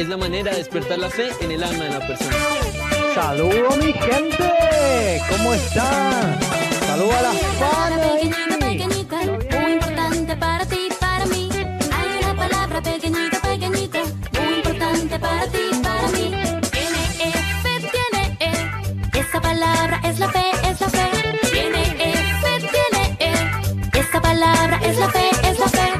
es la manera de despertar la fe en el alma de la persona. Saludos mi gente, ¿cómo están? Saludos a las pequeñita, panas. pequeñita, muy importante para ti, para mí. Hay una palabra pequeñita, pequeñita, muy importante para ti, para mí. Tiene F, tiene E. Esa palabra es la fe, es la fe.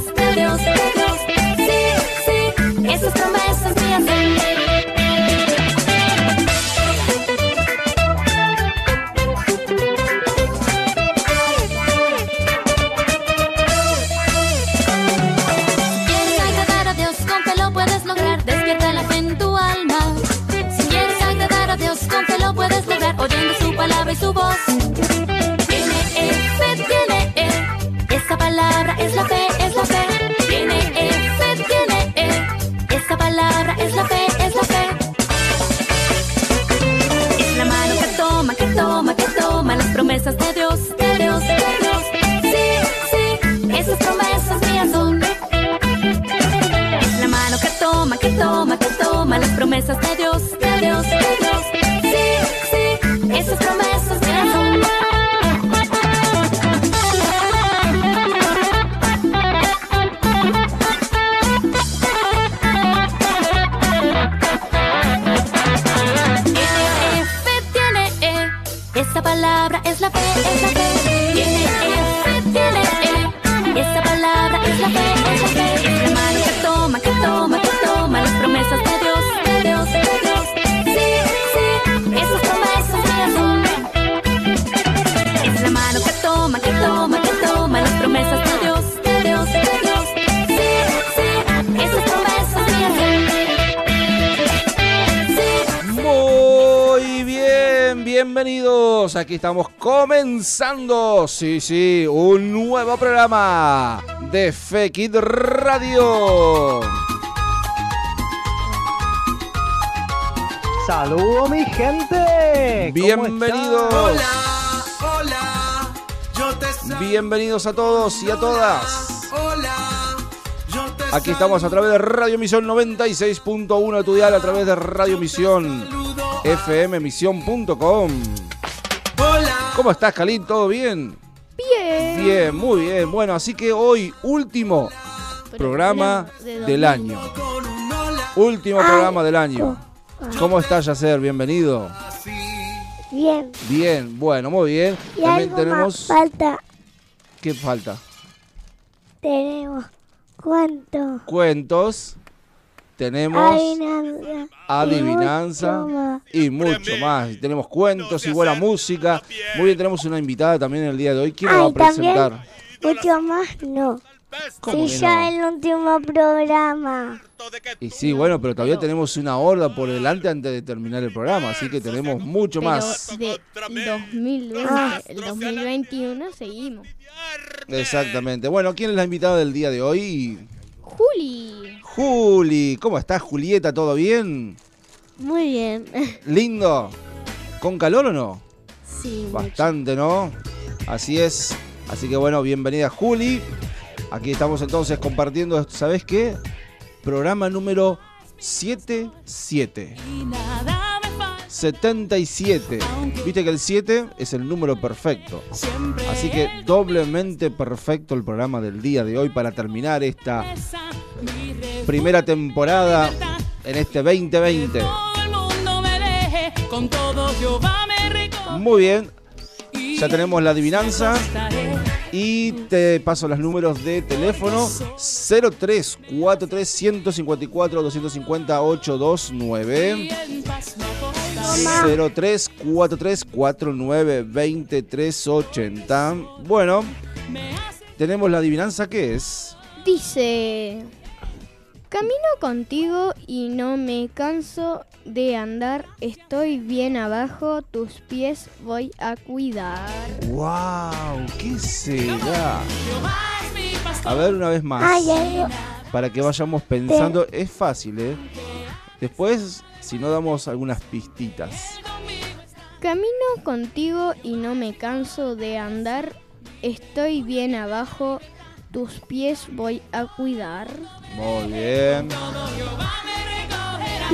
Aquí estamos comenzando, sí, sí, un nuevo programa de Fekid Radio. Saludos mi gente. ¿cómo Bienvenidos. Hola, hola, yo te saludo. Bienvenidos a todos y a todas. Hola, yo te Aquí estamos a través de Radio Misión 96.1 de tu dial, a través de Radio Misión fmmisión.com. Hola, ¿Cómo estás, Kalin? ¿Todo bien? Bien. Bien, muy bien. Bueno, así que hoy, último programa del año. Último programa del año. ¿Cómo estás, Yacer? Bienvenido. Bien. Bien, bueno, muy bien. Y También algo tenemos. más falta. ¿Qué falta? Tenemos cuánto. Cuentos. Tenemos Adivinanza. adivinanza Y mucho más. y mucho más. Tenemos cuentos y buena música. Muy bien, tenemos una invitada también el día de hoy. ¿Quién nos va a Ay, presentar? mucho más no. ¿Cómo Si que ya no? el último programa. Y sí, bueno, pero todavía tenemos una horda por delante antes de terminar el programa, así que tenemos mucho más. De 2020, Ah. el 2021 seguimos. Exactamente. Bueno, ¿quién es la invitada del día de hoy? Juli. Juli, ¿cómo estás, Julieta? ¿Todo bien? Muy bien. ¿Lindo? ¿Con calor o no? Sí. Bastante, ¿no? Así es. Así que bueno, bienvenida Juli. Aquí estamos entonces compartiendo, ¿sabes qué? Programa número 77. 77. Viste que el 7 es el número perfecto. Así que doblemente perfecto el programa del día de hoy para terminar esta primera temporada en este 2020. Muy bien, ya tenemos la adivinanza y te paso los números de teléfono 0343 154 250 829 0343 49 2380 Bueno, tenemos la adivinanza que es Dice, camino contigo y no me canso de andar, estoy bien abajo, tus pies voy a cuidar. ¡Wow! ¿Qué será? A ver una vez más. Para que vayamos pensando. Es fácil, ¿eh? Después, si no damos algunas pistitas. Camino contigo y no me canso de andar. Estoy bien abajo, tus pies voy a cuidar. Muy bien.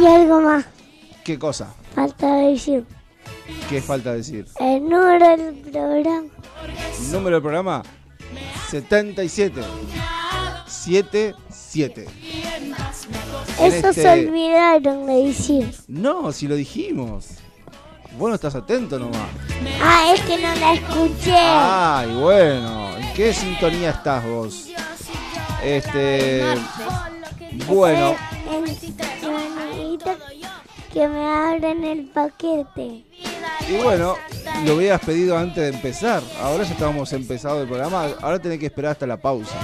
Y algo más. ¿Qué cosa? Falta decir. ¿Qué falta decir? El número del programa. Número del programa 77. 77. Eso se este- olvidaron de decir. No, si lo dijimos. Vos no estás atento nomás. Ah, es que no la escuché. Ay, bueno. ¿En qué sintonía estás vos? Este. Bueno, El, que me abren el paquete. y bueno, lo hubieras pedido antes de empezar. Ahora ya estábamos empezado el programa. Ahora tenés que esperar hasta la pausa.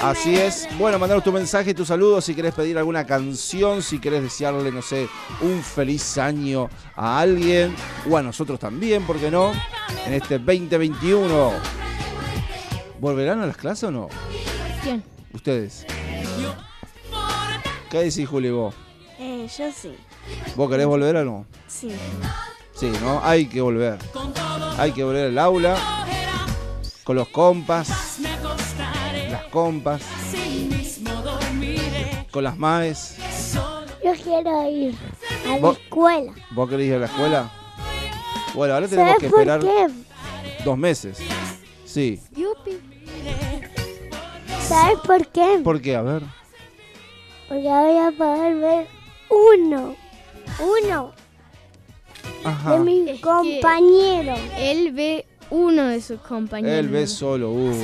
Así es. Bueno, mandaros tu mensaje, tu saludo, si querés pedir alguna canción, si querés desearle, no sé, un feliz año a alguien, o a nosotros también, ¿por qué no? En este 2021. ¿Volverán a las clases o no? ¿Quién? Ustedes. ¿Qué decís, Juli, vos? Eh, yo sí. ¿Vos querés volver o no? Sí. Sí, ¿no? Hay que volver. Hay que volver al aula. Con los compas. Compas. Con las maes. Yo quiero ir a la ¿Vos? escuela. ¿Vos querés ir a la escuela? Bueno, ahora tenemos ¿Sabes que esperar dos meses. Sí. Yupi. ¿Sabes por qué? ¿Por qué? A ver. Porque voy a poder ver uno. Uno Ajá. de mis compañeros. Él ve uno de sus compañeros. Él ve solo uno.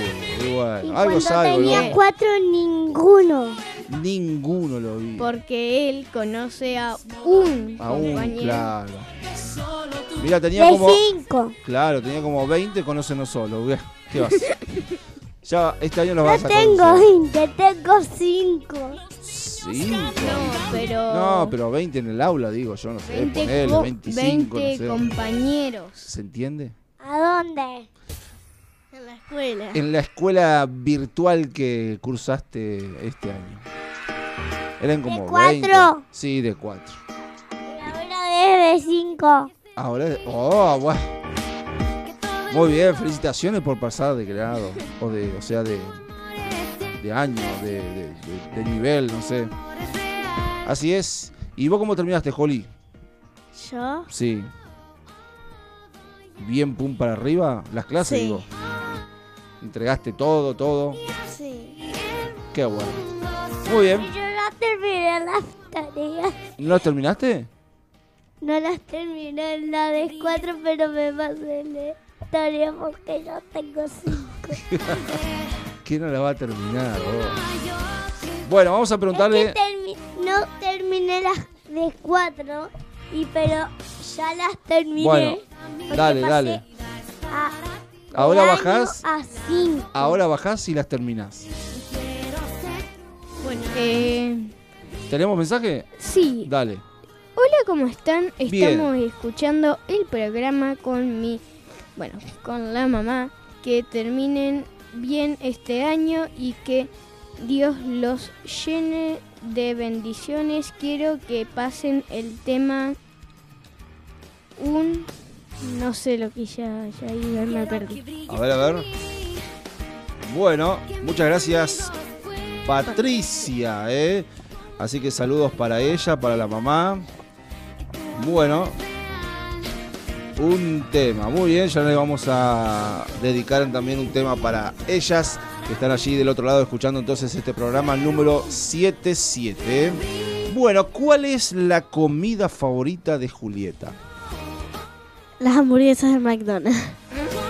Y Y algo cuando tenía ¿no? cuatro, ninguno. Ninguno lo vi. Porque él conoce a un Aún, compañero. claro. Mira, tenía De como. cinco. Claro, tenía como 20, conócenos solo. Bien, ¿Qué vas? Ya este año los No vas a tengo conocer. 20, tengo cinco. Cinco. No, pero. No, pero 20 en el aula, digo, yo no sé, 20, ponele, co- 25, 20 no sé. compañeros. ¿Se entiende? ¿A dónde? En la escuela. En la escuela virtual que cursaste este año. Eran como ¿De cuatro? 20. Sí, de 4. Y ahora es de cinco. Ahora, oh, bueno. Muy bien, felicitaciones por pasar de grado, o de, o sea, de, de año, de, de- de- de nivel, no sé. Así es. ¿Y vos cómo terminaste, Holly? ¿Yo? Sí. Bien pum para arriba, las clases, Sí. digo. Entregaste todo, todo. Sí. Qué bueno. Muy bien. Yo no terminé las tareas. ¿No las terminaste? No las terminé en la de cuatro, pero me pasé la tarea porque yo tengo cinco. ¿Quién no la va a terminar? Bueno, vamos a Es preguntarle. que termi- no terminé las de cuatro, y pero ya las terminé. Bueno, dale, dale. a- Ahora bajás. A cinco. Ahora bajás y las terminás. Bueno, eh, ¿Tenemos mensaje? sí. Dale. Hola, ¿cómo están? Bien. Estamos escuchando el programa con mi, bueno, con la mamá. Que terminen bien este año y que Dios los llene de bendiciones. Quiero que pasen el tema un, no sé lo que ya, ya iba, me perdí. A ver, a ver. Bueno, muchas gracias, Patricia, ¿eh? Así que saludos para ella, para la mamá. Bueno, un tema, muy bien, ya le vamos a dedicar también un tema para ellas que están allí del otro lado escuchando entonces este programa número 77. Bueno, ¿cuál es la comida favorita de Julieta? Las hamburguesas de McDonald's.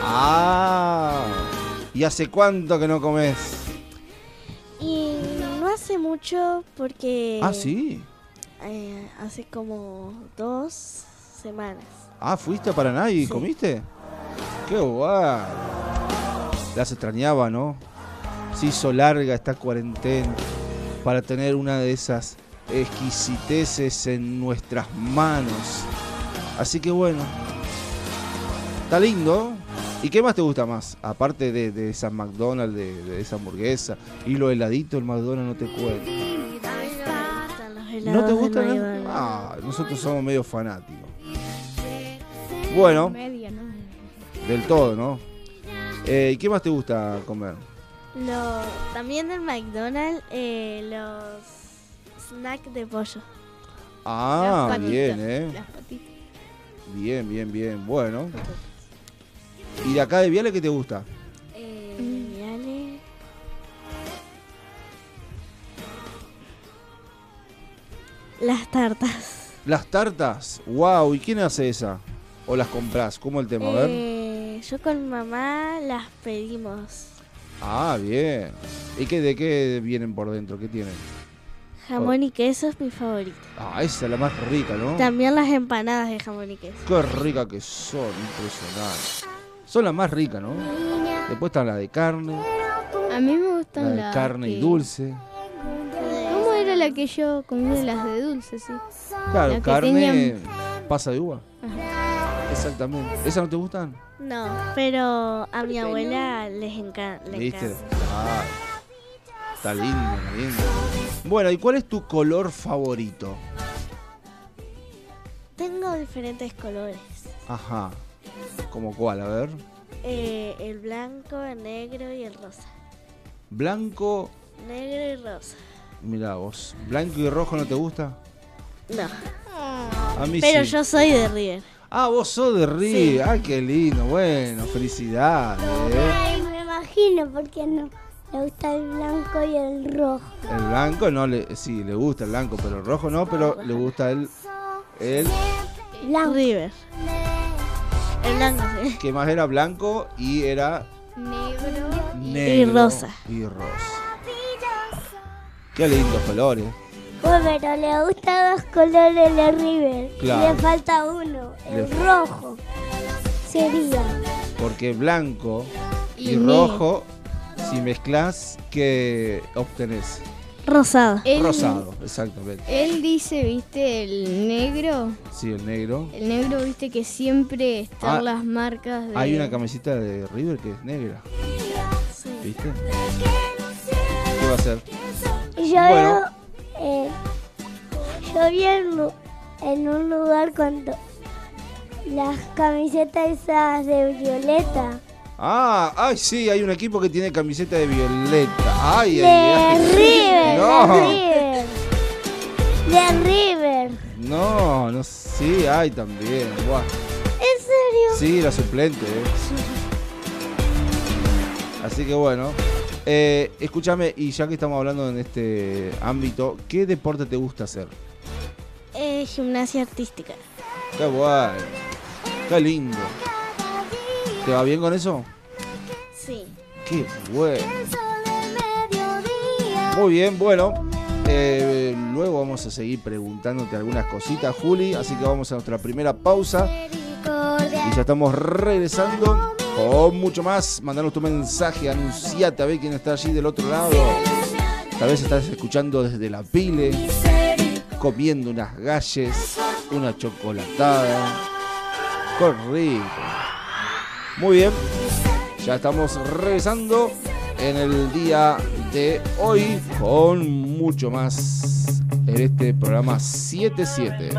Ah, ¿y hace cuánto que no comes? Y no hace mucho porque Ah, sí. eh, hace como dos semanas. Ah, ¿fuiste a Paraná y Sí. comiste? Qué guay. Las extrañaba, ¿no? Se hizo larga esta cuarentena para tener una de esas exquisiteces en nuestras manos. Así que bueno, está lindo. ¿Y qué más te gusta más? Aparte de, de esa McDonald's, de, de esa hamburguesa. Y lo heladito, el McDonald's no te cuenta. ¿No te gusta? nada? Ah, nosotros somos medio fanáticos. Bueno, del todo, ¿no? Eh, ¿Y qué más te gusta comer? Lo, también del McDonald's, eh, los snacks de pollo. Ah, patitas, bien, ¿eh? Las patitas. Bien, bien, bien. Bueno. ¿Y de acá de Viale qué te gusta? Eh. Viale. Las tartas. Las tartas. Wow, ¿y quién hace esa? ¿O las compras? ¿Cómo el tema? A ver. Eh, yo con mamá las pedimos. Ah, bien. ¿Y qué, de qué vienen por dentro? ¿Qué tienen? Jamón y queso es mi favorito. Ah, esa es la más rica, ¿no? También las empanadas de jamón y queso. Qué rica que son, impresionante. Son las más ricas, ¿no? Después están las de carne, A mí me la gustan de las carne y dulce. ¿Cómo era la que yo comí las de dulce, sí? Claro, La que carne, tenían- pasa de uva. Exactamente. ¿Esas no te gustan? No, pero a mi abuela les enca- le ¿Viste? encanta. Ah, está lindo, está lindo. Bueno, ¿y cuál es tu color favorito? Tengo diferentes colores. Ajá. ¿Como cuál? A ver. Eh, el blanco, el negro y el rosa. Blanco, Negro y rosa. mira vos. ¿Blanco y rojo no te gusta? No, A mí pero sí. yo soy de River. Ah, vos sos de Río. Sí. Ay, qué lindo. Bueno, felicidades. ¿eh? Ay, me imagino, porque no le gusta el blanco y el rojo. El blanco no le, sí, le gusta el blanco, pero el rojo no, pero le gusta el, el Blanco. River. El blanco, sí. que más era blanco y era Negro. negro rosa. Y rosa. Qué lindos colores. Bueno, pero le gustan dos colores de River. Claro. Le falta uno, el Le- rojo. Sería. Porque blanco y, rojo, si mezclas, ¿qué obtenés? Rosado. Él, Rosado, exactamente. Él dice, viste, el negro. Sí, el negro. El negro, viste, que siempre están Ah, las marcas de... Hay una camiseta de River que es negra, Sí. ¿viste? ¿Qué va a ser? Y yo Bueno. Yo vi en un lugar cuando las camisetas esas de violeta. Ah, ay, sí, hay un equipo que tiene camiseta de violeta. Ay, De ay, ay. River, No. de River. De River. No, no, sí, hay también. Buah. ¿En serio? Sí, la suplente. eh. Así que bueno. Eh, escúchame, y ya que estamos hablando en este ámbito, ¿qué deporte te gusta hacer? Eh, gimnasia artística. Qué bueno. Qué lindo. ¿Te va bien con eso? Sí. Qué bueno. Muy bien, bueno. eh, luego vamos a seguir preguntándote algunas cositas, Juli. Así que vamos a nuestra primera pausa. Y ya estamos regresando con mucho más. Mandanos tu mensaje, anunciate a ver quién está allí del otro lado. Tal vez estás escuchando desde la pile, comiendo unas galles, una chocolatada. Rico. Muy bien, ya estamos regresando en el día de hoy con mucho más en este programa 77.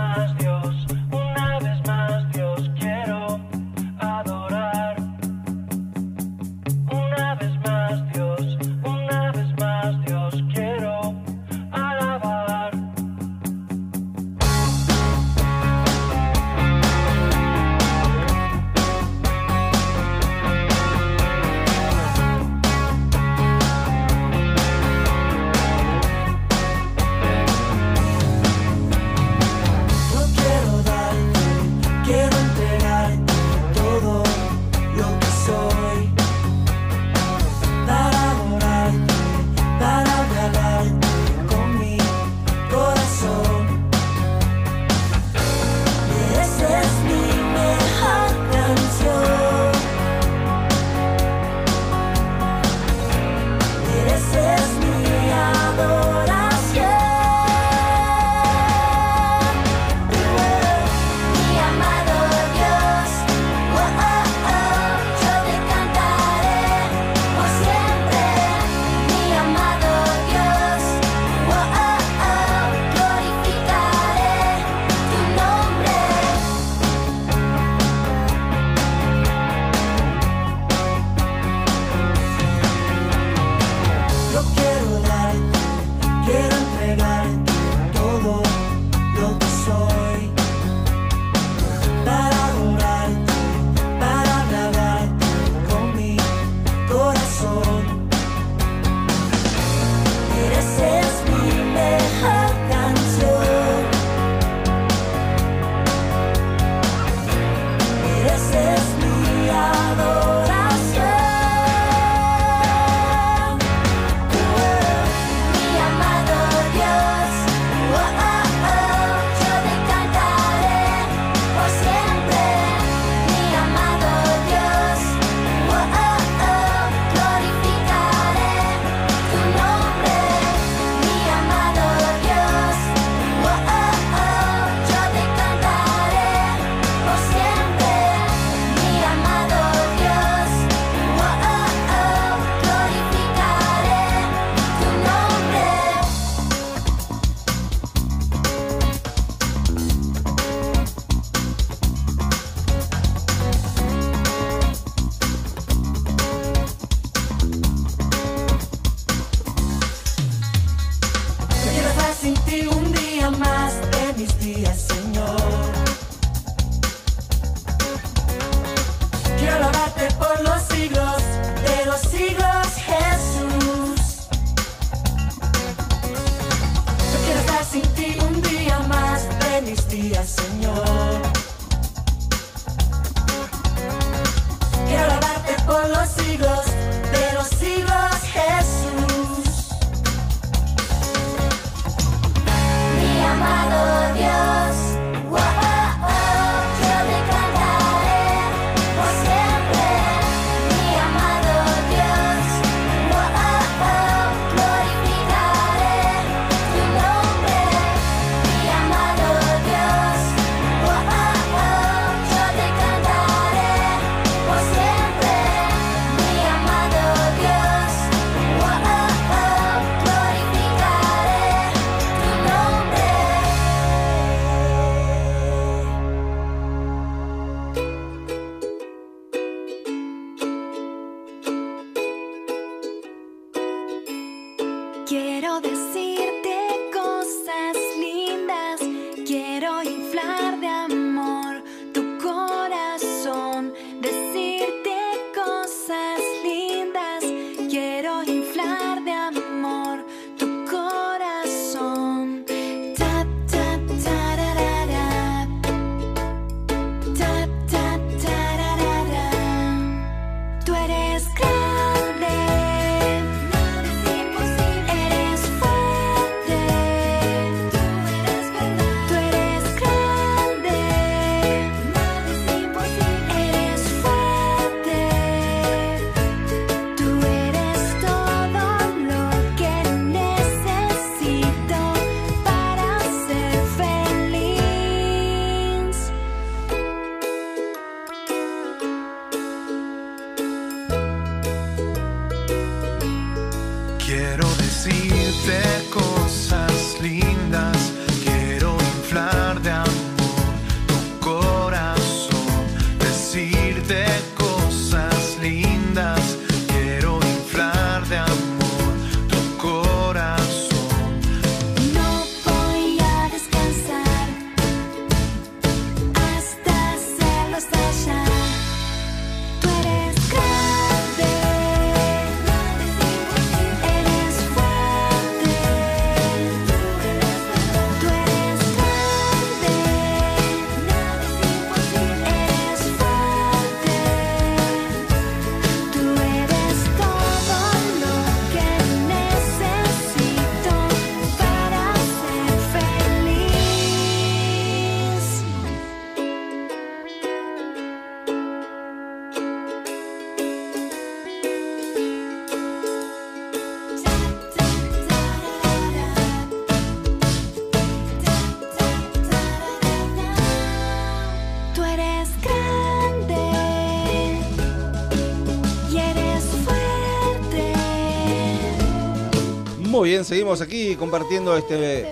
Bien, seguimos aquí compartiendo este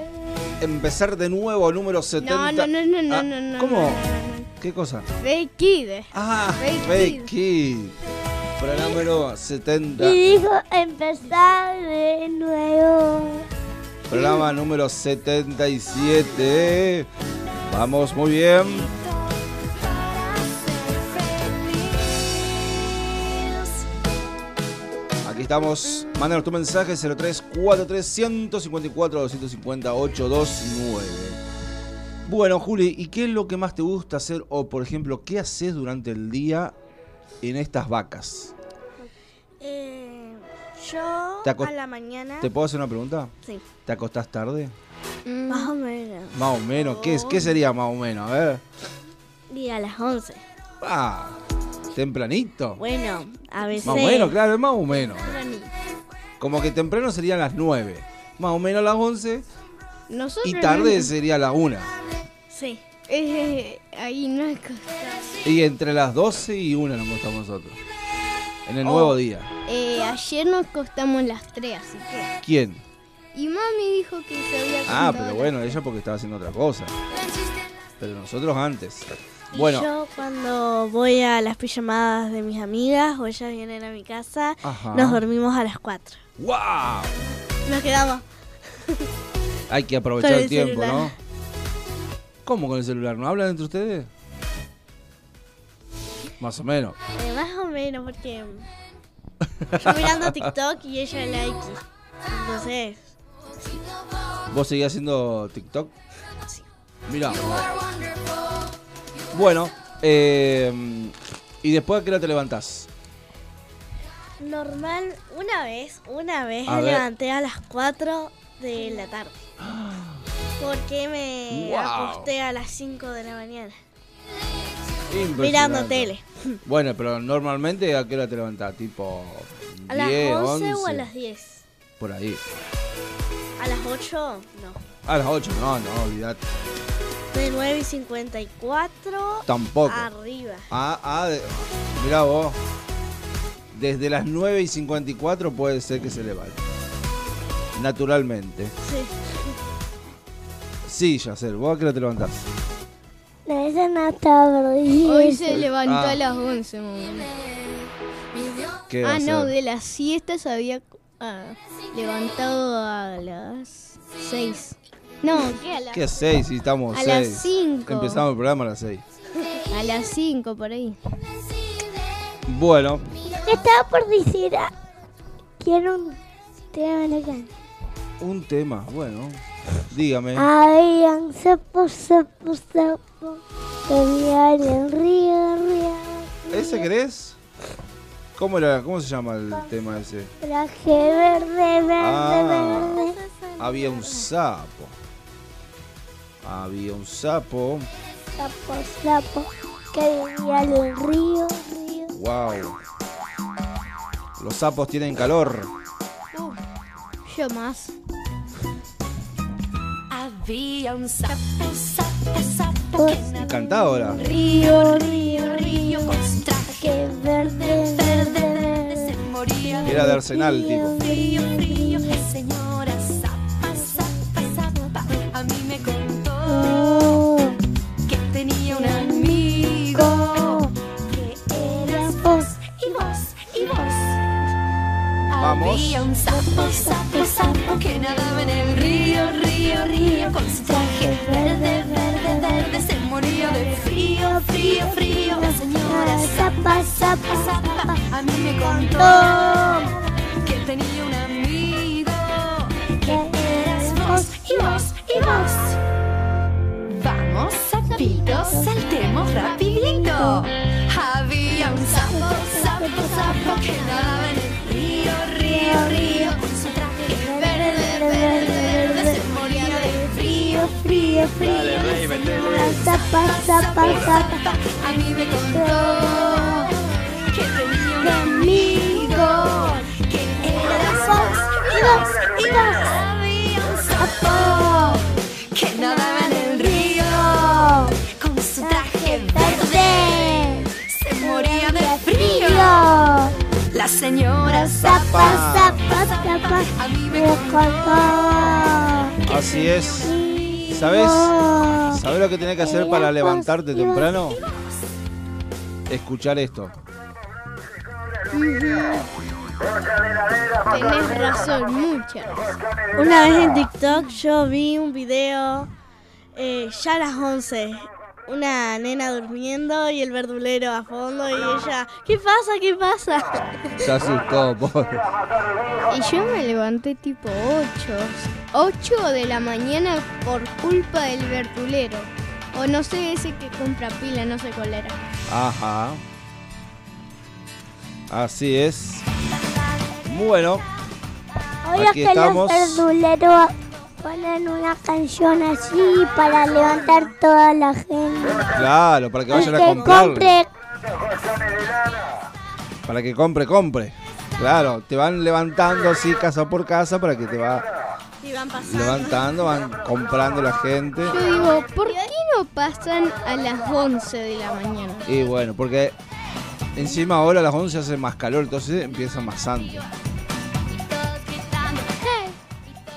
empezar de nuevo número 70. No, no, no, no, no, Ah, no, no. ¿Cómo? no, no, no. ¿Qué cosa? Fake Kid. Ah, Fake Kid. Programa número 70. Y dijo empezar de nuevo. Programa número 77. Vamos, muy bien. Estamos. Mándanos tu mensaje 0343 154 250 829. Bueno, Juli, ¿y qué es lo que más te gusta hacer? O, por ejemplo, ¿qué haces durante el día en estas vacas? Eh, yo a la mañana. ¿Te puedo hacer una pregunta? Sí, ¿Te acostás tarde? Mm, más o menos. Más o menos. ¿Qué, es- qué sería más o menos? A ver. Y a las 11. Ah, tempranito. Bueno, a veces. Más o menos, claro, es más o menos. Tempranito. Como que temprano serían las 9. Más o menos las 11. Nosotros Y tarde no- sería la 1. Sí. Eh, ahí no es cosa. Y entre las 12 y 1 nos acostamos nosotros. En el Oh. nuevo día. Eh, ayer nos costamos las 3, así que. ¿Quién? Y mami dijo que se había Ah, pero bueno, ella porque estaba haciendo otra cosa. Pero nosotros antes. Bueno, yo cuando voy a las pijamadas de mis amigas o ellas vienen a mi casa, Ajá. nos dormimos a las 4. ¡Wow! Nos quedamos. Hay que aprovechar el el tiempo, celular. ¿no? ¿Cómo con el celular? ¿No hablan entre ustedes? Más o menos. Eh, más o menos, porque yo mirando TikTok y ella like. Entonces, ¿Vos seguís haciendo TikTok? Mirá. Bueno, eh, ¿y después a qué hora te levantás? normal, una vez, una vez A me ver. levanté a las 4 de la tarde. Porque me Wow. acosté a las 5 de la mañana. Impresionante. Mirando tele. Bueno, pero normalmente a qué hora te levantás? Tipo A las 10, 11 o a 11, las 10. Por ahí. A las 8, no. A las 8, no, no, olvidate. De 9 y 54 Tampoco. arriba. Ah, ah, de- mirá vos. Desde las 9 y 54 puede ser que se levante. Naturalmente. Sí. Sí, Yacel, ¿vos a qué hora te levantás? No, esa no tarde. Hoy se levantó Ah. a las 11, mamá. ¿Qué va Ah, a no, de las siestas se había ah, levantado a las 6. No, ¿qué? A, la- ¿Qué 6? Si estamos a las 6. 5. Empezamos el programa a las 6. A las 5 por ahí. Bueno, Estaba por decir, ah, quiero un tema de la canción. un tema, bueno. Dígame. Habían sapo, sapo, sapo, que en río, río. ¿Ese querés? ¿Cómo, era, ¿Cómo se llama el tema ese? Traje verde, verde, Ah. verde. Había un sapo. Había un sapo. Sapo, sapo, que vivía en el río, río. Wow. Los sapos tienen calor. Yo más. Había un sapo, sapo, sapo que nadaba Cantá ahora. Río, río, río, con traje verde, verde, se moría Era de Arsenal, tipo. frío, frío. Había un sapo, sapo, sapo que nadaba en el río, río, río con su traje verde, verde, verde. Se moría de frío, frío, frío. La señora Zapa, Zapa, Zapa, A mí me contó que tenía un amigo. que eras vos y vos y vos. Vamos, sapitos, saltemos rapidito. Había un sapo, sapo, sapo que nadaba en el río, río, río. Con su traje verde, verde, verde, se moría de frío. Frío, frío, Zapa, Zapa, Zapa. A mí me contó que tenía un amigo que era vos y vos y vos. Había un sapo La señora Zapa, Zapa Zapa, a mí me. Así es. ¿Sabes? ¿Sabes lo que tenés que hacer para levantarte temprano? Escuchar esto. Tenés razón, muchas. Una vez en TikTok yo vi un video eh, ya a las 11. Una nena durmiendo y el verdulero a fondo y ella, ¿qué pasa? ¿Qué pasa? Se asustó, pobre. Y yo me levanté tipo 8. 8 de la mañana por culpa del verdulero. O no sé, ese que compra pila, no sé cuál era. Ajá. Así es. Bueno, Oye, Aquí que estamos. los verduleros ponen una canción así para levantar toda la gente. claro, para que vayan a que comprar. compre, Para que compre, compre. Claro, te van levantando así casa por casa para que te va Y van pasando. levantando, van comprando la gente. Yo digo, ¿por qué no pasan a las 11 de la mañana? Y bueno, porque encima ahora a las 11 hace más calor, entonces empieza más antes.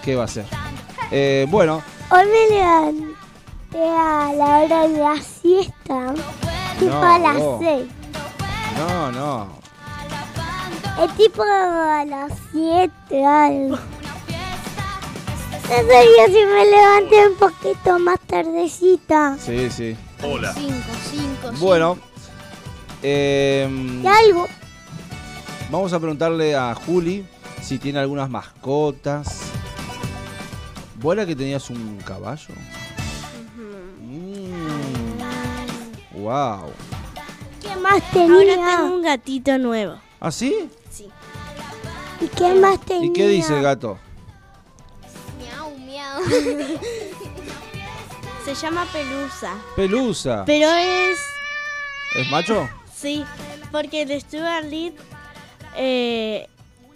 ¿Qué va a ser? Eh, bueno, hoy me levanté a la hora de la siesta, tipo No, a las. 6. no, no. Es tipo a las 7 algo. No sabía si me levanté un poquito más tardecita. Sí, sí. 5, 5, Bueno, em, Y algo. vamos a preguntarle a Juli si tiene algunas mascotas. ¿Vos era que tenías un caballo? Mm. Wow. ¿Qué más Ahora tenía? tengo un gatito nuevo. ¿Ah, sí? ¿Y qué más tenía? ¿Y qué dice el gato? Miau, miau. Se llama Pelusa. Pelusa. Pero es. ¿Es macho? Sí, porque el Stuart Lee eh,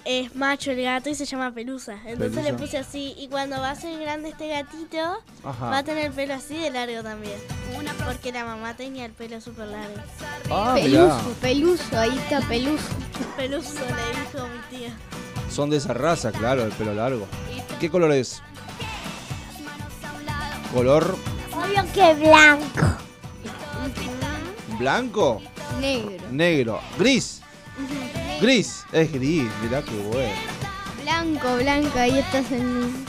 es macho el gato y se llama Pelusa. Entonces Pelusa. le puse así. Y cuando va a ser grande este gatito, va a tener el pelo así de largo también. Porque la mamá tenía el pelo súper largo. Ah, mirá. Peluso, peluso, ahí está peluso. Peluso le dijo mi tía. Son de esa raza, claro, el pelo largo. ¿Qué color es? ¿Color Obvio que blanco. blanco? Negro. Negro. Gris. Gris. Es gris, mirá qué bueno. Blanco, blanco, ahí estás en.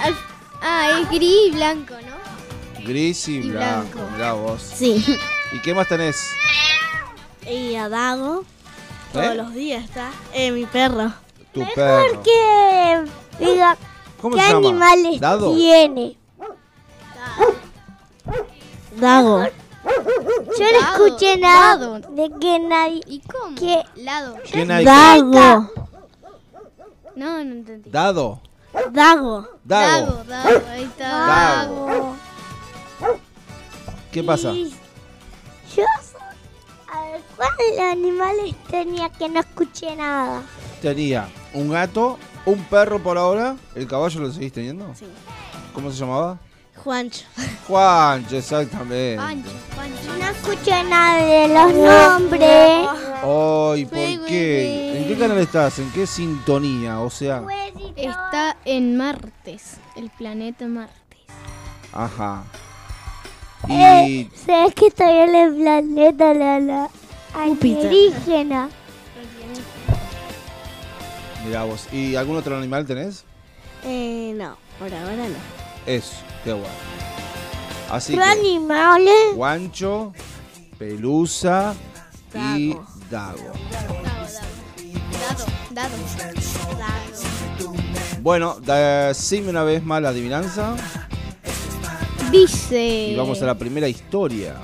Al- Ah, es gris y blanco, ¿no? Gris y, Y blanco. blanco. Mirá vos. Sí. ¿Y qué más tenés? Y a Dago, todos ¿Eh? los días está. Eh, mi perro. Tu perro. Que diga ¿Cómo qué se llama? animales ¿Dado? tiene. Dago. Yo no escuché nada de que nadie. ¿Y cómo? ¿Qué? Lado. ¿Quién hay? Dago. No, no entendí. Dado. Dago. Dago. Dago, Dago, ahí está. Dago. Dago. ¿Qué pasa? Y Yo. A ver, ¿cuáles animales tenía que no escuché nada? Tenía un gato, un perro por ahora. ¿El caballo lo seguís teniendo? Sí. ¿Cómo se llamaba? Juancho. Juancho, exactamente. Pancho, Pancho. No escuché nada de los nombres. Ay, ¿por qué? ¿En qué canal estás? ¿En qué sintonía? O sea, Está en Martes, el planeta Martes. ajá. Eh, Y ¿Sabes que estoy en el planeta la, la alienígena? mirá vos. ¿Y algún otro animal tenés? Eh, no, por ahora no. Eso, qué bueno. Así ¿Qué que animales? Guancho, Pelusa y Dago. Dado, dado. Bueno, decime una vez más la adivinanza Dice. y vamos a la primera historia.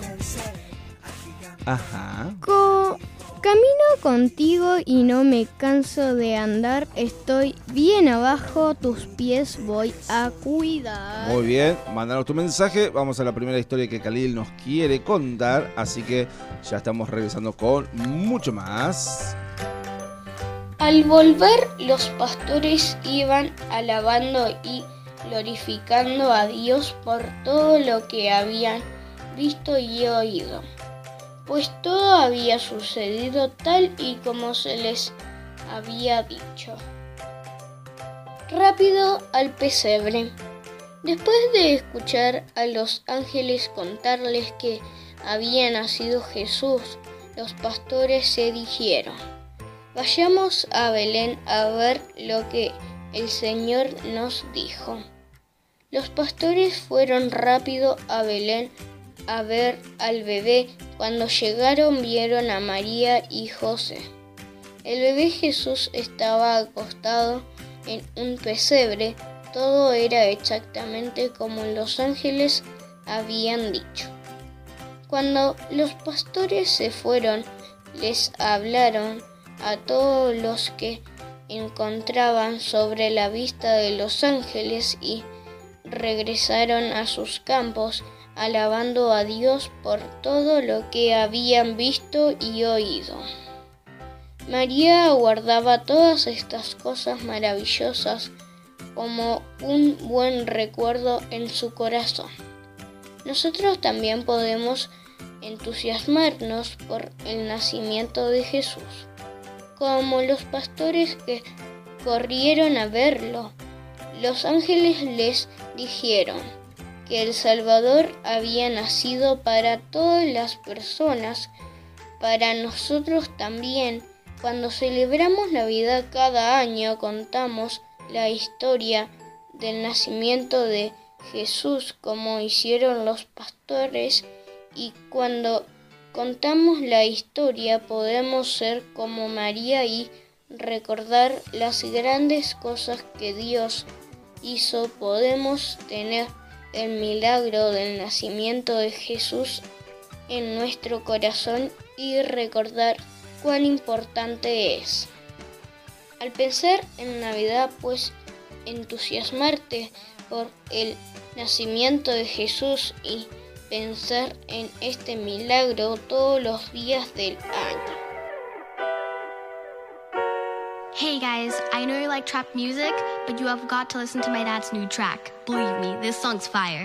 Ajá. Co- Camino contigo y no me canso de andar. Estoy bien abajo, tus pies voy a cuidar. Muy bien, mandanos tu mensaje. Vamos a la primera historia que Khalil nos quiere contar. Así que ya estamos regresando con mucho más. Al volver, los pastores iban alabando y glorificando a Dios por todo lo que habían visto y oído, pues todo había sucedido tal y como se les había dicho. Rápido al pesebre. Después de escuchar a los ángeles contarles que había nacido Jesús, los pastores se dijeron, Vayamos a Belén a ver lo que el Señor nos dijo. Los pastores fueron rápido a Belén a ver al bebé. Cuando llegaron vieron a María y José. El bebé Jesús estaba acostado en un pesebre. Todo era exactamente como los ángeles habían dicho. Cuando los pastores se fueron, les hablaron a todos los que encontraban sobre la vista de los ángeles y regresaron a sus campos alabando a Dios por todo lo que habían visto y oído. María guardaba todas estas cosas maravillosas como un buen recuerdo en su corazón. Nosotros también podemos entusiasmarnos por el nacimiento de Jesús como los pastores que corrieron a verlo. Los ángeles les dijeron que el Salvador había nacido para todas las personas, para nosotros también. Cuando celebramos Navidad cada año contamos la historia del nacimiento de Jesús como hicieron los pastores y cuando contamos la historia podemos ser como María y recordar las grandes cosas que Dios hizo. Podemos tener el milagro del nacimiento de Jesús en nuestro corazón y recordar cuán importante es. Al pensar en Navidad, pues entusiasmarte por el nacimiento de Jesús y pensar en este milagro todos los días del año. Hey guys, I know you like trap music, but you have got to listen to my dad's new track. Believe me, this song's fire.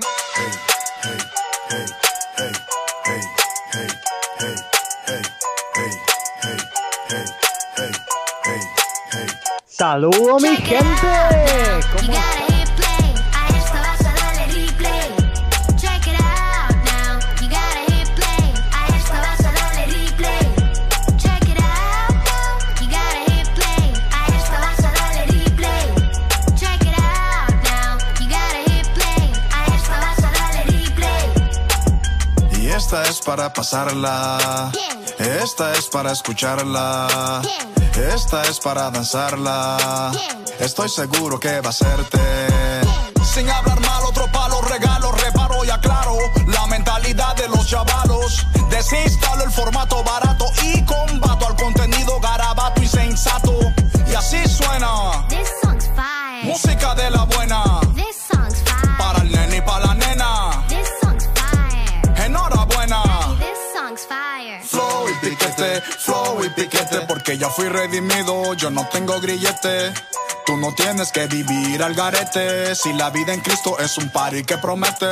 Saludos mi Check it out gente. now. You ¿Cómo gotta hit play. Esta es para pasarla. Esta es para escucharla. Esta es para danzarla. Estoy seguro que va a serte. Sin hablar mal, otro palo, regalo, reparo y aclaro. La mentalidad de los chavalos. Desinstalo el formato barato y combato al contenido garabato y sensato. Porque ya fui redimido, yo no tengo grillete. Tú no tienes que vivir al garete, si la vida en Cristo es un party que promete.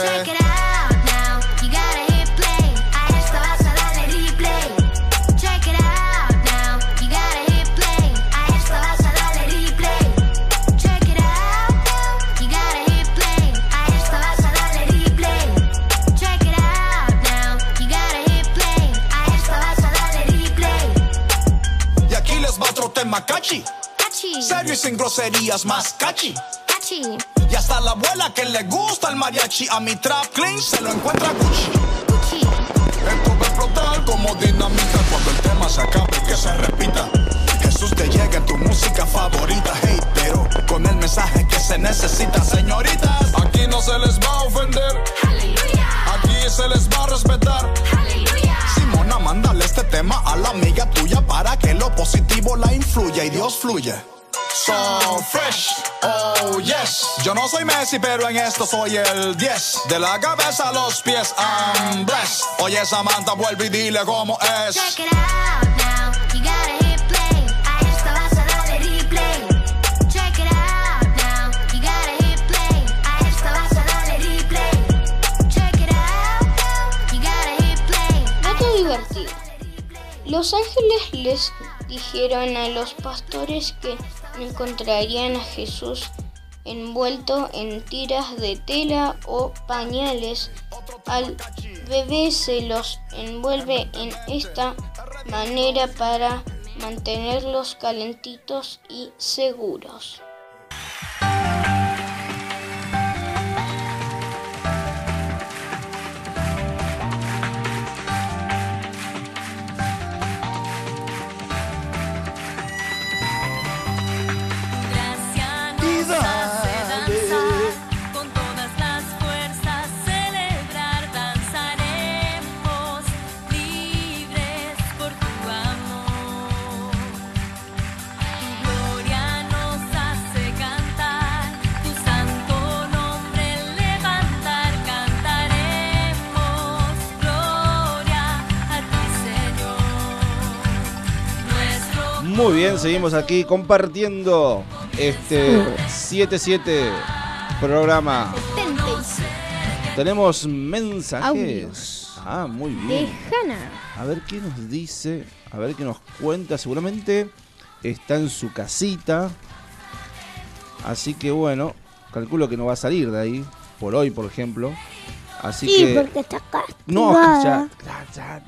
Sin groserías más cachi. Y hasta la abuela que le gusta el mariachi a mi trap clean se lo encuentra Gucci. Gucci. Esto va a explotar como dinamita cuando el tema se acabe y que se repita. Jesús te llega en tu música favorita, hey, pero con el mensaje que se necesita, señoritas. Aquí no se les va a ofender, Aleluya. aquí se les va a respetar. Aleluya. Simona, mándale este tema a la amiga tuya para que lo positivo la influya y Dios fluye. So fresh, oh yes. Yo no soy Messi, pero en esto soy el 10. De la cabeza a los pies, I'm blessed. Oye, Samantha, vuelve y dile cómo es. Check it out now. You gotta hit play. A esto vas a darle replay. Check it out now. You gotta hit play. A esto vas a darle replay. Check it out now. You gotta hit play. Dato divertido. Los ángeles les dijeron a los pastores que encontrarían a Jesús envuelto en tiras de tela o pañales. Al bebé se los envuelve en esta manera para mantenerlos calentitos y seguros. Bien, seguimos aquí compartiendo este 7-7 programa. 76. Tenemos mensajes. Ah, muy De bien. A ver qué nos dice, a ver qué nos cuenta. Seguramente está en su casita. Así que bueno, calculo que no va a salir de ahí. Por hoy, por ejemplo. Así Sí, que. porque está castigada. No, ya, ya, ya.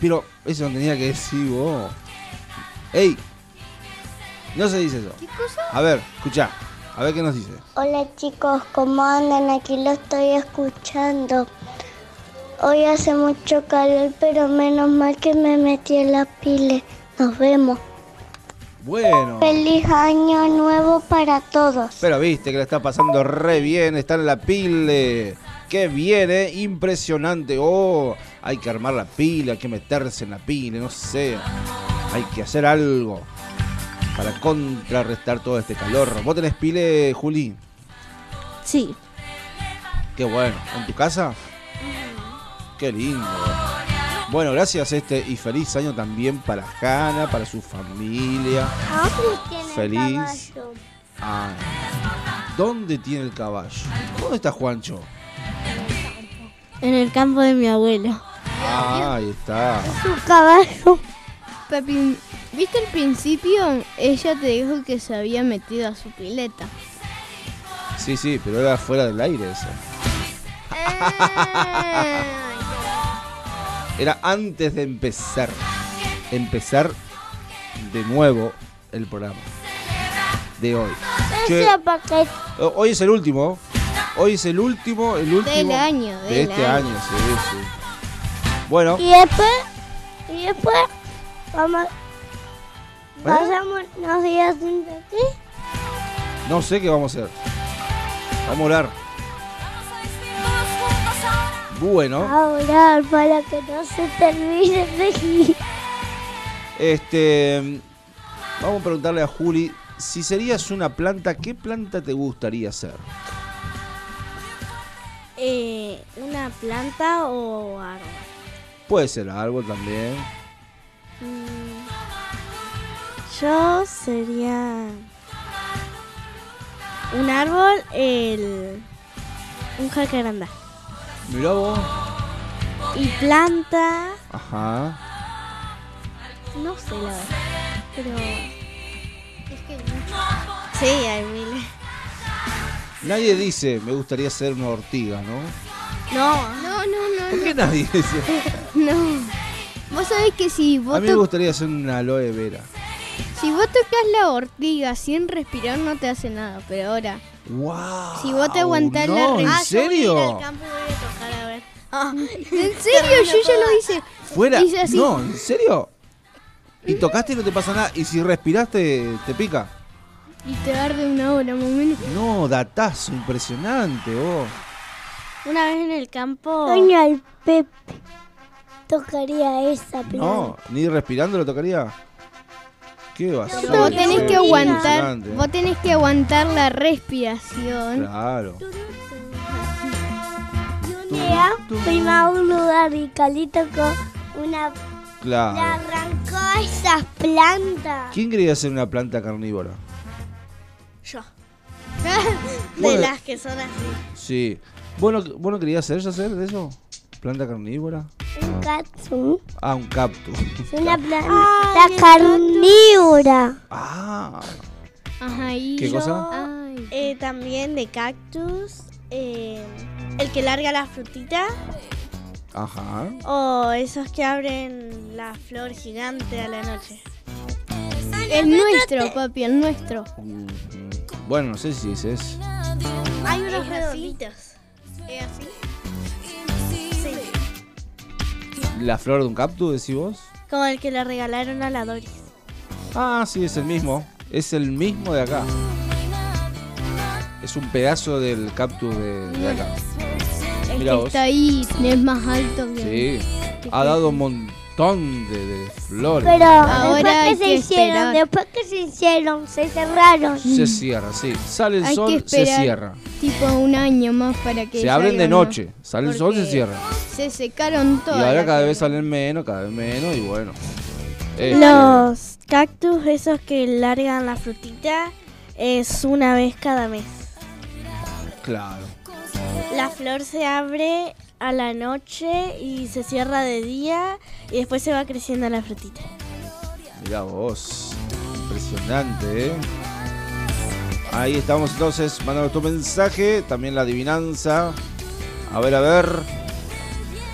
Pero eso no tenía que decir vos. ¡Ey! No se dice eso. ¿Qué cosa? A ver, escucha. A ver qué nos dice. Hola chicos, ¿cómo andan? Aquí lo estoy escuchando. Hoy hace mucho calor, pero menos mal que me metí en la pile. Nos vemos. Bueno. Feliz año nuevo para todos. Pero viste que le está pasando re bien, está en la pile. Qué bien, ¿eh? Impresionante. Oh, hay que armar la pila, hay que meterse en la pila, no sé. Hay que hacer algo para contrarrestar todo este calor. ¿Vos tenés pile, Juli? Sí. Qué bueno. ¿En tu casa? Qué lindo. Bueno, gracias este y feliz año también para Hanna, para su familia. Feliz. Ah, ¿Dónde tiene el caballo? ¿Dónde está Juancho? En el campo de mi abuelo. Ah, ahí está. Su caballo. Papi, ¿viste al principio? Ella te dijo que se había metido a su pileta. Sí, sí, pero era fuera del aire eso. Era antes de empezar. Empezar de nuevo el programa. De hoy. Che, hoy es el último. Hoy es el último, el último. Del año, de del este año. año, sí, sí. Bueno, Y después, y después, vamos, ¿Eh? pasamos unos días aquí. no sé qué vamos a hacer. Vamos a orar. Bueno. A orar para que no se termine de. Este, vamos a preguntarle a Juli, si serías una planta, ¿qué planta te gustaría ser? Eh, ¿Una planta o árbol? Puede ser árbol también. Mm, Yo sería un árbol, el un jacaranda. Mirá vos. Y planta, Ajá. no sé la verdad, pero es que hay. Sí, hay miles. Nadie dice, me gustaría ser una ortiga, ¿no? No, No, no, ¿Por no. qué nadie dice? No. Vos sabés que si A vos mí me gustaría ser una aloe vera. Si vos tocas la ortiga sin respirar no te hace nada, pero ahora, ¡Wow! Si vos te aguantás la no, ¿En res- Ah, yo voy a ir serio? al campo y voy a tocar a ver. Ah, ¿en serio? Yo ya lo hice. ¿Fuera? Hice así. No, ¿en serio? Y tocaste y no te pasa nada. Y si respiraste, te pica. Y te arde una hora más o menos. No, datazo, impresionante, vos. Una vez en el campo. Doña el Pepe tocaría esa. No, ni respirando lo tocaría. ¿Qué va a ser? Vos tenés que aguantar, vos tenés que aguantar la respiración. Claro. Un día fuimos a un lugar y Cali tocó una... Le Claro. arrancó esas plantas. ¿Quién quería ser una planta carnívora? Yo. de Bueno. las que son así. Sí. ¿Vos no, vos no querías ser, hacer de eso? ¿Planta carnívora? Un cactus. Ah, un cactus. Es una planta carnívora. ah, Ajá, y ¿Qué yo- cosa? Ay, Eh, también de cactus. eh, el que larga la frutita. ajá. O esos que abren la flor gigante a la noche. el nuestro, papi, el nuestro. Bueno, no sé si ese es. Hay unos redonditos. ¿La flor de un cactus, decís vos? Como el que le regalaron a la Doris. Ah, sí, es el mismo. Es el mismo de acá. Es un pedazo del cactus de, de acá. El Mira que vos. está ahí es más alto que. Sí. Ha dado un montón de, de flores. Pero Ahora hay después que se que hicieron, esperar. después que se hicieron, se cerraron. Se cierra, sí. Sale el Hay sol, se esperar cierra. Tipo un año más para que. Se abren de más. noche. Sale el sol, se Porque cierra. Se secaron Y todas. ahora cada vez salen menos, cada vez menos y bueno. Este, Los cactus, esos que largan la frutita, es una vez cada mes. Claro. La flor se abre a la noche y se cierra de día y después se va creciendo la frutita. Mira vos. Impresionante, ¿eh? Ahí estamos entonces mandando tu mensaje. También la adivinanza. A ver, a ver.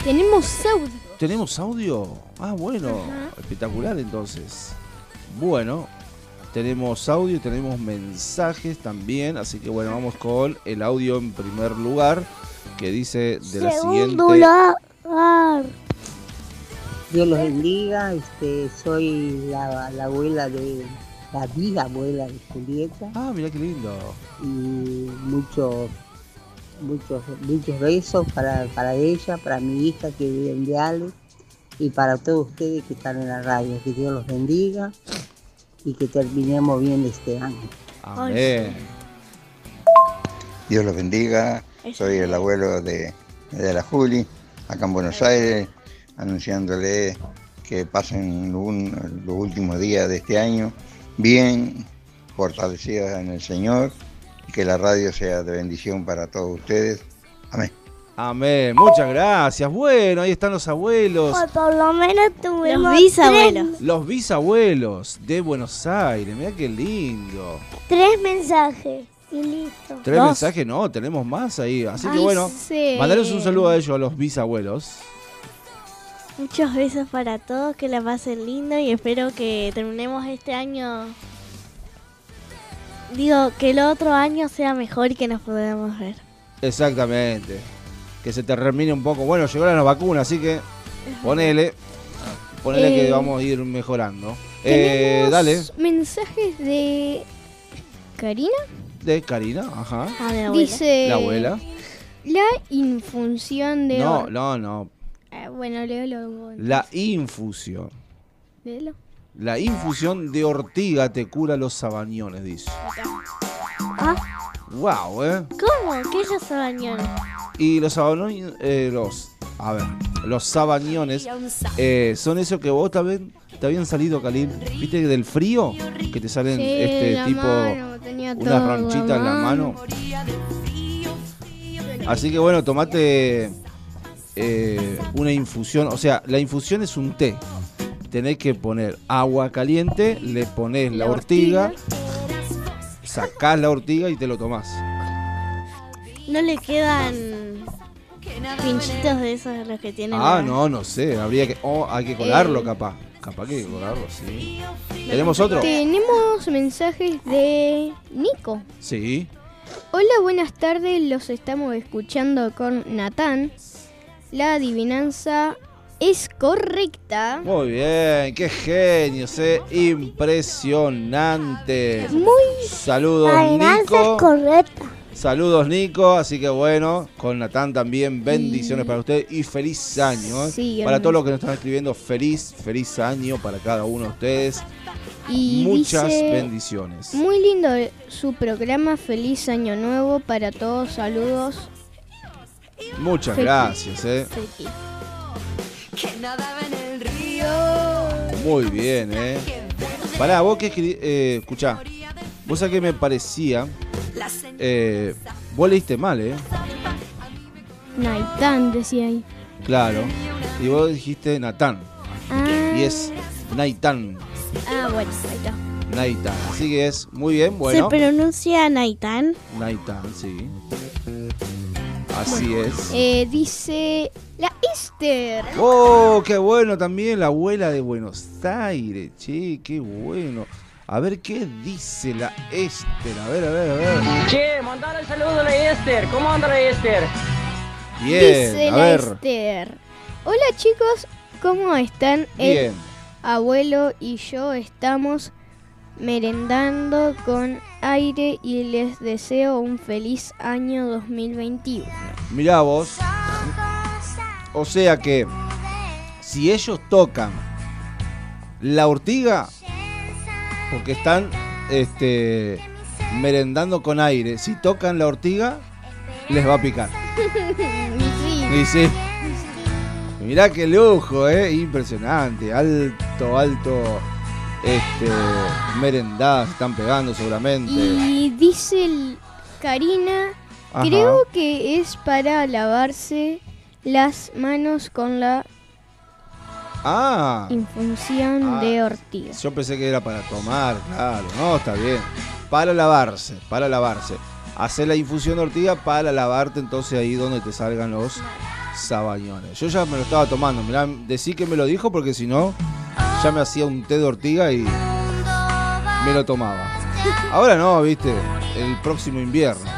Tenemos audio. ¿Tenemos audio? Ah, bueno. Espectacular entonces. Bueno. Tenemos audio, tenemos mensajes también. Así que bueno, vamos con el audio en primer lugar. Que dice de la siguiente. Segundo lugar. Dios los bendiga, este, soy la, la abuela de, la bisabuela de Julieta Ah, mira qué lindo. y muchos, muchos, muchos besos para, para ella, para mi hija que vive en Viale y para todos ustedes que están en la radio. Que Dios los bendiga y que terminemos bien este año. Amén. Dios los bendiga. Soy el abuelo de, de la Juli, acá en Buenos Aires, anunciándole que pasen un- los últimos días de este año bien, fortalecidas en el Señor, y que la radio sea de bendición para todos ustedes. Amén. Amén. Muchas gracias. Bueno, ahí están los abuelos. Por lo menos tuvimos Los bisabuelos. Tres, Los bisabuelos de Buenos Aires. Mira qué lindo. tres mensajes y listo. Tres Dos. mensajes, no, tenemos más ahí. Así que bueno, sí. mandarles un saludo a ellos, a los bisabuelos. Muchos besos para todos, que la pasen lindo y espero que terminemos este año. Digo, que el otro año sea mejor y que nos podamos ver. Exactamente. Que se termine un poco. Bueno, llegaron las vacunas, así que ponele. Ponele que Eh, vamos a ir mejorando. Eh, dale, mensajes de Karina. de Karina, ajá. A mi abuela. Dice La abuela. la infunción de No, no, no. Bueno, léelo. vos. La infusión. Léelo. La infusión de ortiga te cura los sabañones, dice. Ah, Wow, ¿eh? ¿Cómo? ¿Qué es los sabañones? Y los sabañones, eh, los, a ver, los sabañones eh, son esos que vos también te habían salido, Khalil, viste del frío, que te salen Sí, este tipo mano, unas ranchitas en la mano. Así que bueno, tomate eh, una infusión, o sea, la infusión es un té. Tenés que poner agua caliente, le pones la, La ortiga, sacás la ortiga y te lo tomás. ¿No le quedan pinchitos de esos de los que tienen? Ah, la- no, no sé, habría que, oh, hay que colarlo Eh, capaz. capaz que cobrarlo, sí. ¿Tenemos otro? Tenemos mensajes de Nico. Sí. Hola, buenas tardes. Los estamos escuchando con Natán. La adivinanza es correcta. Muy bien, qué genios, eh. Impresionante. Muy Saludos, Adivinanza Nico. correcta. Saludos, Nico. Así que bueno, con Natán también, bendiciones para usted y feliz año. ¿eh? Sí, para todos los que nos están escribiendo, feliz, feliz año para cada uno de ustedes. Y Muchas dice, bendiciones. Muy lindo su programa. Feliz año nuevo para todos. Saludos. Muchas gracias, eh. Muy bien, eh. Pará, vos que eh, escuchá. Vos sabés que me parecía. Eh, vos leíste mal, eh. Naitán decía ahí. Claro. Y vos dijiste Natán. Ah, Y es Naitán. ah, bueno, ahí está. Naitán. Así que es muy bien, bueno. Se pronuncia Naitán. Naitán, sí. Así es. Eh, dice la Esther. Oh, qué bueno también la abuela de Buenos Aires. Che, qué bueno. A ver qué dice la Esther. A ver, a ver, a ver. Che, mandale el saludo a la Esther. ¿Cómo anda la Esther? dice Bien, a la ver. Esther. Hola chicos, ¿cómo están? El Bien. abuelo y yo estamos merendando con aire y les deseo un feliz año 2021. Mirá vos. O sea que si ellos tocan la ortiga, porque están este, merendando con aire, si tocan la ortiga, les va a picar. Y sí. Mirá qué lujo, eh. Impresionante. Alto, alto. Este. Merendadas están pegando seguramente. Y dice el- Karina, Ajá. creo que es para lavarse las manos con la Ah. infusión Ah. de ortiga. Yo pensé que era para tomar, claro. No, está bien. Para lavarse, para lavarse. Hacer la infusión de ortiga para lavarte entonces ahí donde te salgan los sabañones. Yo ya me lo estaba tomando. Mirá, decí que me lo dijo porque si no, ya me hacía un té de ortiga y me lo tomaba. Ahora no, viste, el próximo invierno.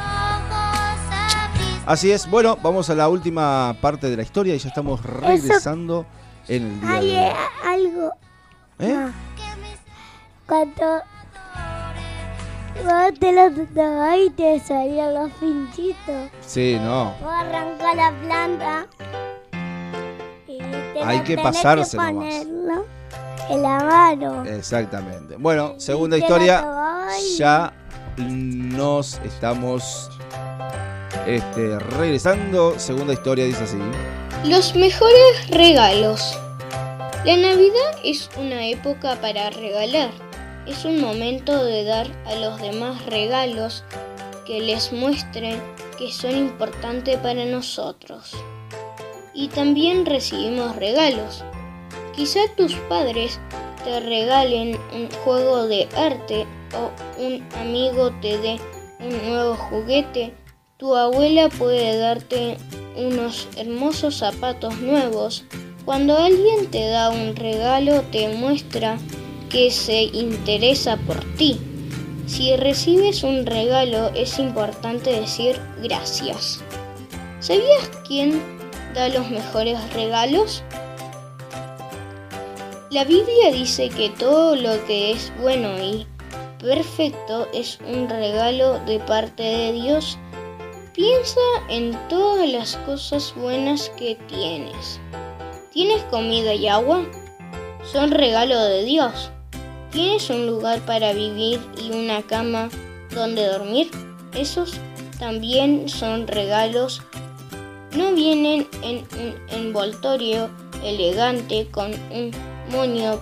Así es, bueno, vamos a la última parte de la historia y ya estamos regresando en el día Hay de algo. ¿Eh? Cuando vos te lo tocabas y te salían los pinchitos. Sí, no. Vos arrancás la planta. Y te Hay que ponerlo en la mano. Exactamente. Bueno, segunda historia. Ya nos estamos este, regresando. Segunda historia dice así. Los mejores regalos. La Navidad es una época para regalar. Es un momento de dar a los demás regalos que les muestren que son importantes para nosotros. Y también recibimos regalos. Quizá tus padres te regalen un juego de arte o un amigo te dé un nuevo juguete. Tu abuela puede darte unos hermosos zapatos nuevos. Cuando alguien te da un regalo te muestra que se interesa por ti. Si recibes un regalo es importante decir gracias. ¿Sabías quién da los mejores regalos? La Biblia dice que todo lo que es bueno y perfecto es un regalo de parte de Dios. Piensa en todas las cosas buenas que tienes. ¿Tienes comida y agua? Son regalo de Dios. ¿Tienes un lugar para vivir y una cama donde dormir? Esos también son regalos. No vienen en un envoltorio elegante con un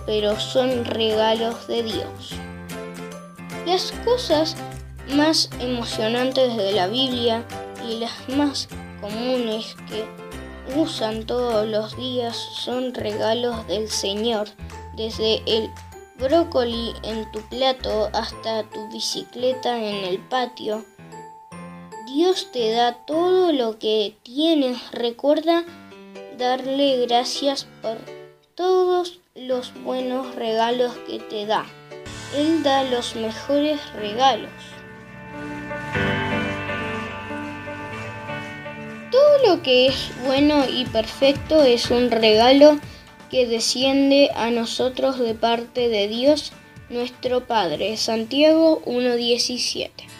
pero son regalos de Dios. Las cosas más emocionantes de la Biblia y las más comunes que usan todos los días son regalos del Señor, desde el brócoli en tu plato hasta tu bicicleta en el patio. Dios te da todo lo que tienes. Recuerda darle gracias por todos los buenos regalos que te da. Él da los mejores regalos. Todo lo que es bueno y perfecto es un regalo que desciende a nosotros de parte de Dios nuestro Padre. Santiago 1.17.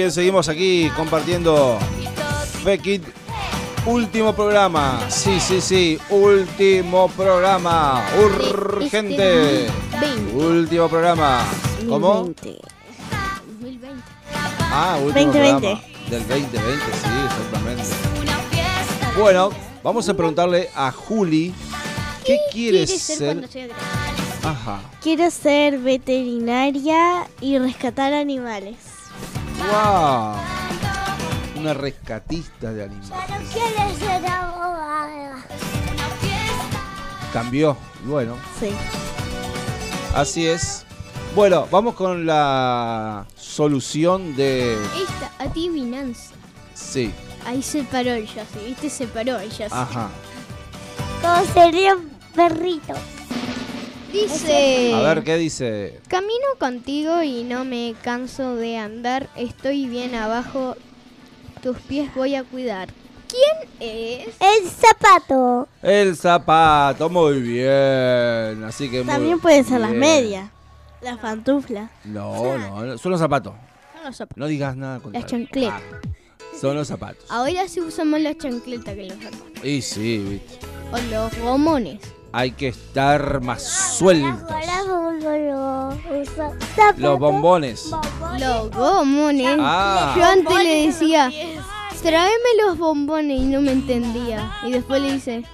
bien, seguimos aquí compartiendo Fekit. Último programa. Sí, sí, sí. Último programa. Urgente. Último programa. ¿Cómo? 2020. Ah, último 2020. programa del 2020, sí, exactamente. Bueno, vamos a preguntarle a Juli qué quiere ser. Ajá. Quiero ser veterinaria y rescatar animales. Wow. Una rescatista de animales. Cambió. Bueno, Sí. así es. Bueno, vamos con la solución de. Esta adivinanza. Sí, Ahí se paró el Yossi, ¿viste? Se paró el ajá. ¿Cómo sería un perrito? Dice... A ver qué dice. Camino contigo y no me canso de andar. Estoy bien abajo. Tus pies voy a cuidar. ¿Quién es? El zapato. El zapato, muy bien. Así que muy También pueden ser las medias, las pantuflas. No, no, no, son los zapatos. Son los zapatos. No digas nada contra Las chancletas. Son los zapatos. Ahora se usa más la chancleta que los zapatos. Y sí, viste. O los gomones. Hay que estar más sueltos. Los bombones. Los gomones. Ah. Yo antes le decía, tráeme los bombones y no me entendía. Y después le dice,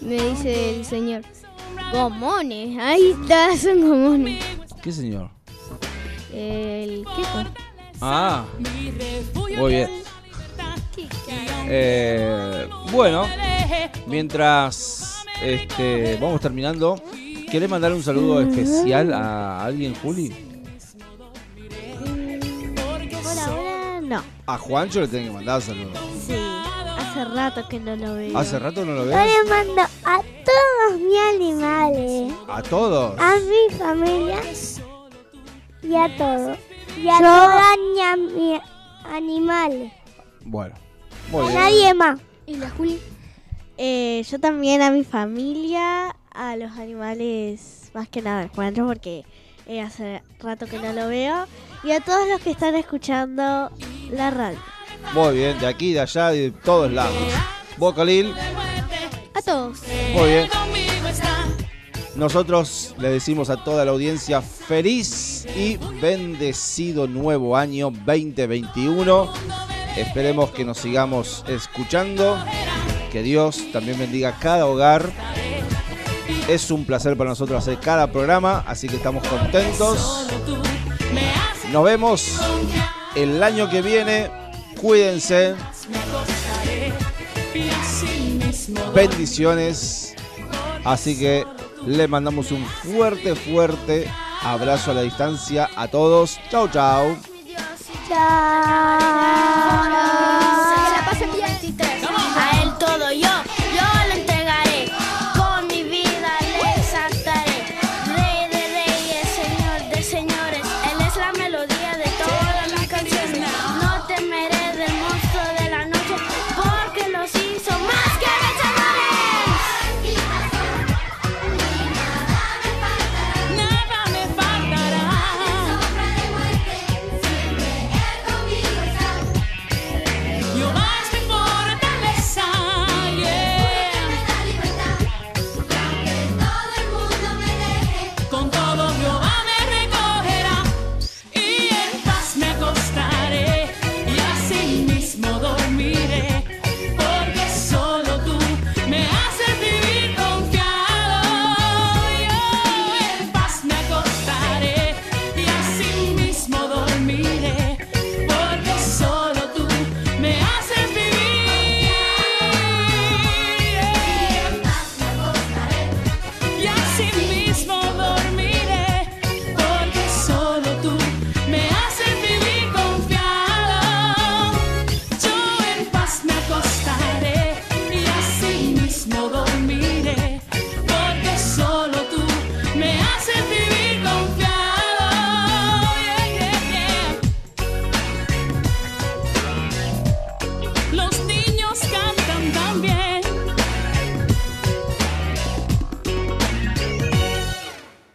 me dice el señor, gomones. Ahí está, son gomones. ¿Qué señor? El queso. Ah, muy bien. Eh, bueno, mientras este, vamos terminando, ¿querés mandar un saludo especial a alguien, Juli? Por ahora no. A Juancho le tengo que mandar saludos. Sí, hace rato que no lo veo. ¿Hace rato no lo Yo ves? le mando a todos mis animales, A todos. a mi familia y a todos. Y a Yo- todas ña- mi animales. Bueno, muy A bien. nadie más. ¿Y la Juli? Eh, yo también a mi familia, a los animales, más que nada Juancho, porque eh, hace rato que no lo veo. Y a todos los que están escuchando la radio. Muy bien, de aquí, de allá, de todos lados. Vos, Khalil, A todos. muy bien. Nosotros le decimos a toda la audiencia feliz y bendecido nuevo año 2021. Esperemos que nos sigamos escuchando. Que Dios también bendiga cada hogar. Es un placer para nosotros hacer cada programa, así que estamos contentos. Nos vemos el año que viene. Cuídense. Bendiciones. Así que le mandamos un fuerte, fuerte abrazo a la distancia a todos. Chau, chau. Chao.